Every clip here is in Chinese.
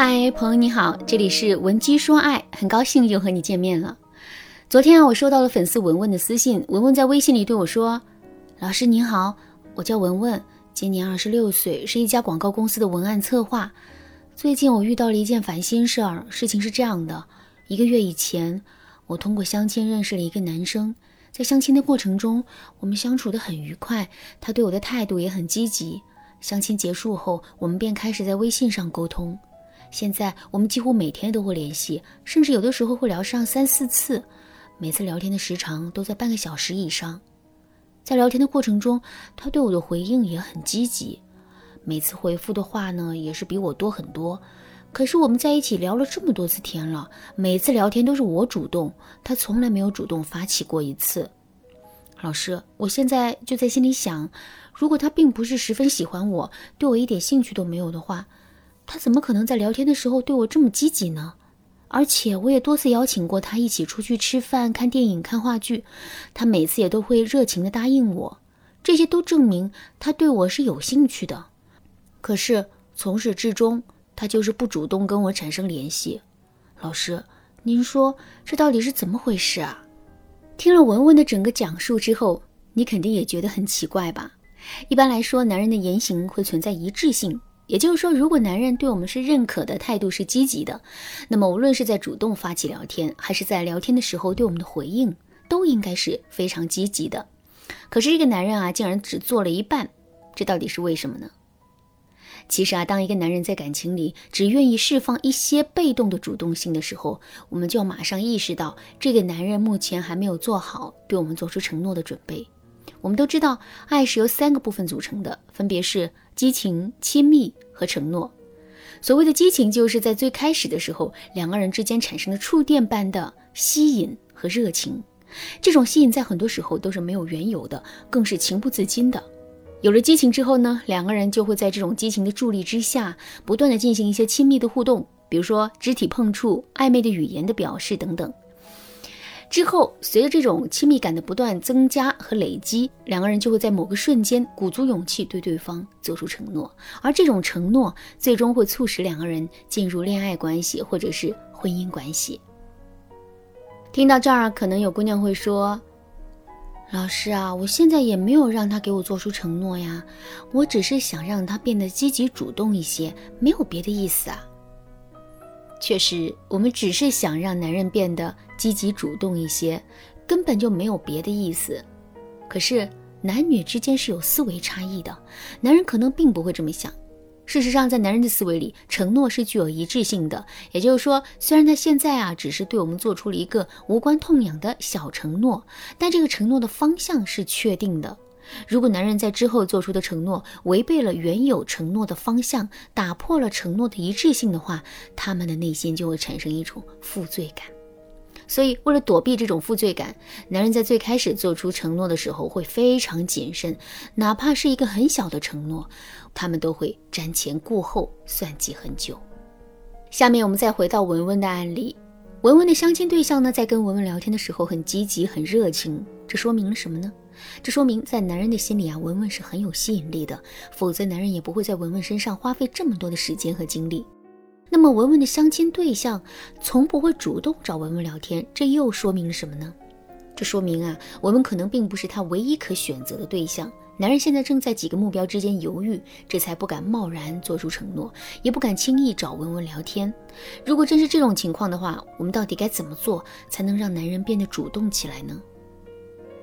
嗨，朋友你好，这里是文姬说爱，很高兴又和你见面了。昨天啊，我收到了粉丝文文的私信，文文在微信里对我说：“老师您好，我叫文文，今年二十六岁，是一家广告公司的文案策划。最近我遇到了一件烦心事儿，事情是这样的：一个月以前，我通过相亲认识了一个男生，在相亲的过程中，我们相处的很愉快，他对我的态度也很积极。相亲结束后，我们便开始在微信上沟通。”现在我们几乎每天都会联系，甚至有的时候会聊上三四次，每次聊天的时长都在半个小时以上。在聊天的过程中，他对我的回应也很积极，每次回复的话呢也是比我多很多。可是我们在一起聊了这么多次天了，每次聊天都是我主动，他从来没有主动发起过一次。老师，我现在就在心里想，如果他并不是十分喜欢我，对我一点兴趣都没有的话。他怎么可能在聊天的时候对我这么积极呢？而且我也多次邀请过他一起出去吃饭、看电影、看话剧，他每次也都会热情地答应我，这些都证明他对我是有兴趣的。可是从始至终，他就是不主动跟我产生联系。老师，您说这到底是怎么回事啊？听了文文的整个讲述之后，你肯定也觉得很奇怪吧？一般来说，男人的言行会存在一致性。也就是说，如果男人对我们是认可的态度是积极的，那么无论是在主动发起聊天，还是在聊天的时候对我们的回应，都应该是非常积极的。可是这个男人啊，竟然只做了一半，这到底是为什么呢？其实啊，当一个男人在感情里只愿意释放一些被动的主动性的时候，我们就要马上意识到，这个男人目前还没有做好对我们做出承诺的准备。我们都知道，爱是由三个部分组成的，分别是激情、亲密和承诺。所谓的激情，就是在最开始的时候，两个人之间产生的触电般的吸引和热情。这种吸引在很多时候都是没有缘由的，更是情不自禁的。有了激情之后呢，两个人就会在这种激情的助力之下，不断的进行一些亲密的互动，比如说肢体碰触、暧昧的语言的表示等等。之后，随着这种亲密感的不断增加和累积，两个人就会在某个瞬间鼓足勇气对对方做出承诺，而这种承诺最终会促使两个人进入恋爱关系或者是婚姻关系。听到这儿，可能有姑娘会说：“老师啊，我现在也没有让他给我做出承诺呀，我只是想让他变得积极主动一些，没有别的意思啊。”确实，我们只是想让男人变得积极主动一些，根本就没有别的意思。可是男女之间是有思维差异的，男人可能并不会这么想。事实上，在男人的思维里，承诺是具有一致性的。也就是说，虽然他现在啊只是对我们做出了一个无关痛痒的小承诺，但这个承诺的方向是确定的。如果男人在之后做出的承诺违背了原有承诺的方向，打破了承诺的一致性的话，他们的内心就会产生一种负罪感。所以，为了躲避这种负罪感，男人在最开始做出承诺的时候会非常谨慎，哪怕是一个很小的承诺，他们都会瞻前顾后，算计很久。下面我们再回到文文的案例，文文的相亲对象呢，在跟文文聊天的时候很积极、很热情，这说明了什么呢？这说明在男人的心里啊，文文是很有吸引力的，否则男人也不会在文文身上花费这么多的时间和精力。那么文文的相亲对象从不会主动找文文聊天，这又说明了什么呢？这说明啊，文文可能并不是他唯一可选择的对象。男人现在正在几个目标之间犹豫，这才不敢贸然做出承诺，也不敢轻易找文文聊天。如果真是这种情况的话，我们到底该怎么做才能让男人变得主动起来呢？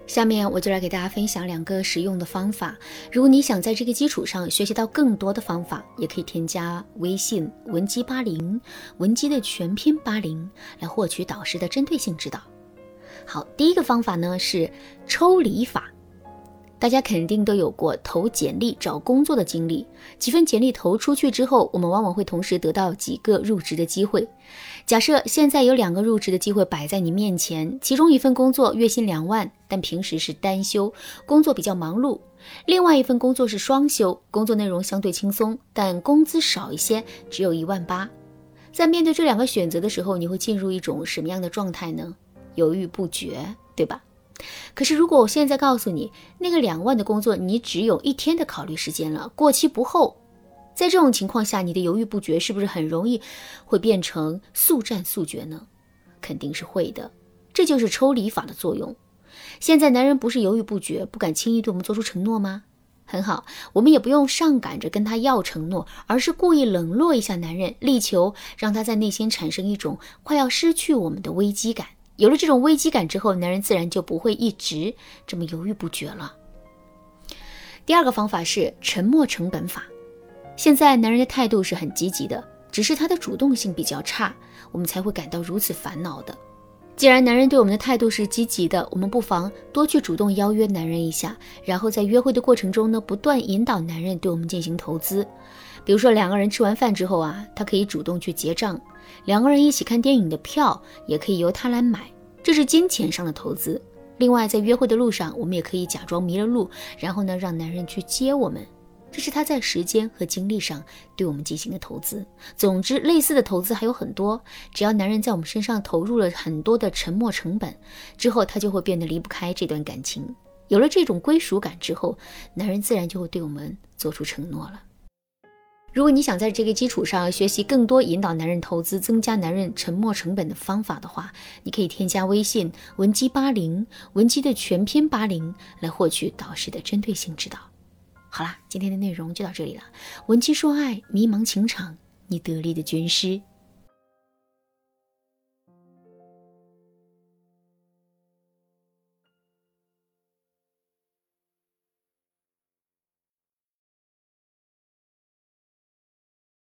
下面我就来给大家分享两个实用的方法。如果你想在这个基础上学习到更多的方法，也可以添加微信文姬八零，文姬的全拼八零，来获取导师的针对性指导。好，第一个方法呢是抽离法。大家肯定都有过投简历找工作的经历，几份简历投出去之后，我们往往会同时得到几个入职的机会。假设现在有两个入职的机会摆在你面前，其中一份工作月薪两万，但平时是单休，工作比较忙碌；另外一份工作是双休，工作内容相对轻松，但工资少一些，只有一万八。在面对这两个选择的时候，你会进入一种什么样的状态呢？犹豫不决，对吧？可是，如果我现在告诉你，那个两万的工作，你只有一天的考虑时间了，过期不候，在这种情况下，你的犹豫不决是不是很容易会变成速战速决呢？肯定是会的。这就是抽离法的作用。现在男人不是犹豫不决，不敢轻易对我们做出承诺吗？很好，我们也不用上赶着跟他要承诺，而是故意冷落一下男人，力求让他在内心产生一种快要失去我们的危机感。有了这种危机感之后，男人自然就不会一直这么犹豫不决了。第二个方法是沉默成本法。现在男人的态度是很积极的，只是他的主动性比较差，我们才会感到如此烦恼的。既然男人对我们的态度是积极的，我们不妨多去主动邀约男人一下，然后在约会的过程中呢，不断引导男人对我们进行投资。比如说两个人吃完饭之后啊，他可以主动去结账；两个人一起看电影的票也可以由他来买，这是金钱上的投资。另外，在约会的路上，我们也可以假装迷了路，然后呢，让男人去接我们。这是他在时间和精力上对我们进行的投资。总之，类似的投资还有很多。只要男人在我们身上投入了很多的沉没成本之后，他就会变得离不开这段感情。有了这种归属感之后，男人自然就会对我们做出承诺了。如果你想在这个基础上学习更多引导男人投资、增加男人沉没成本的方法的话，你可以添加微信文姬八零，文姬的全拼八零，来获取导师的针对性指导。好啦，今天的内容就到这里了。文姬说爱，迷茫情场，你得力的军师。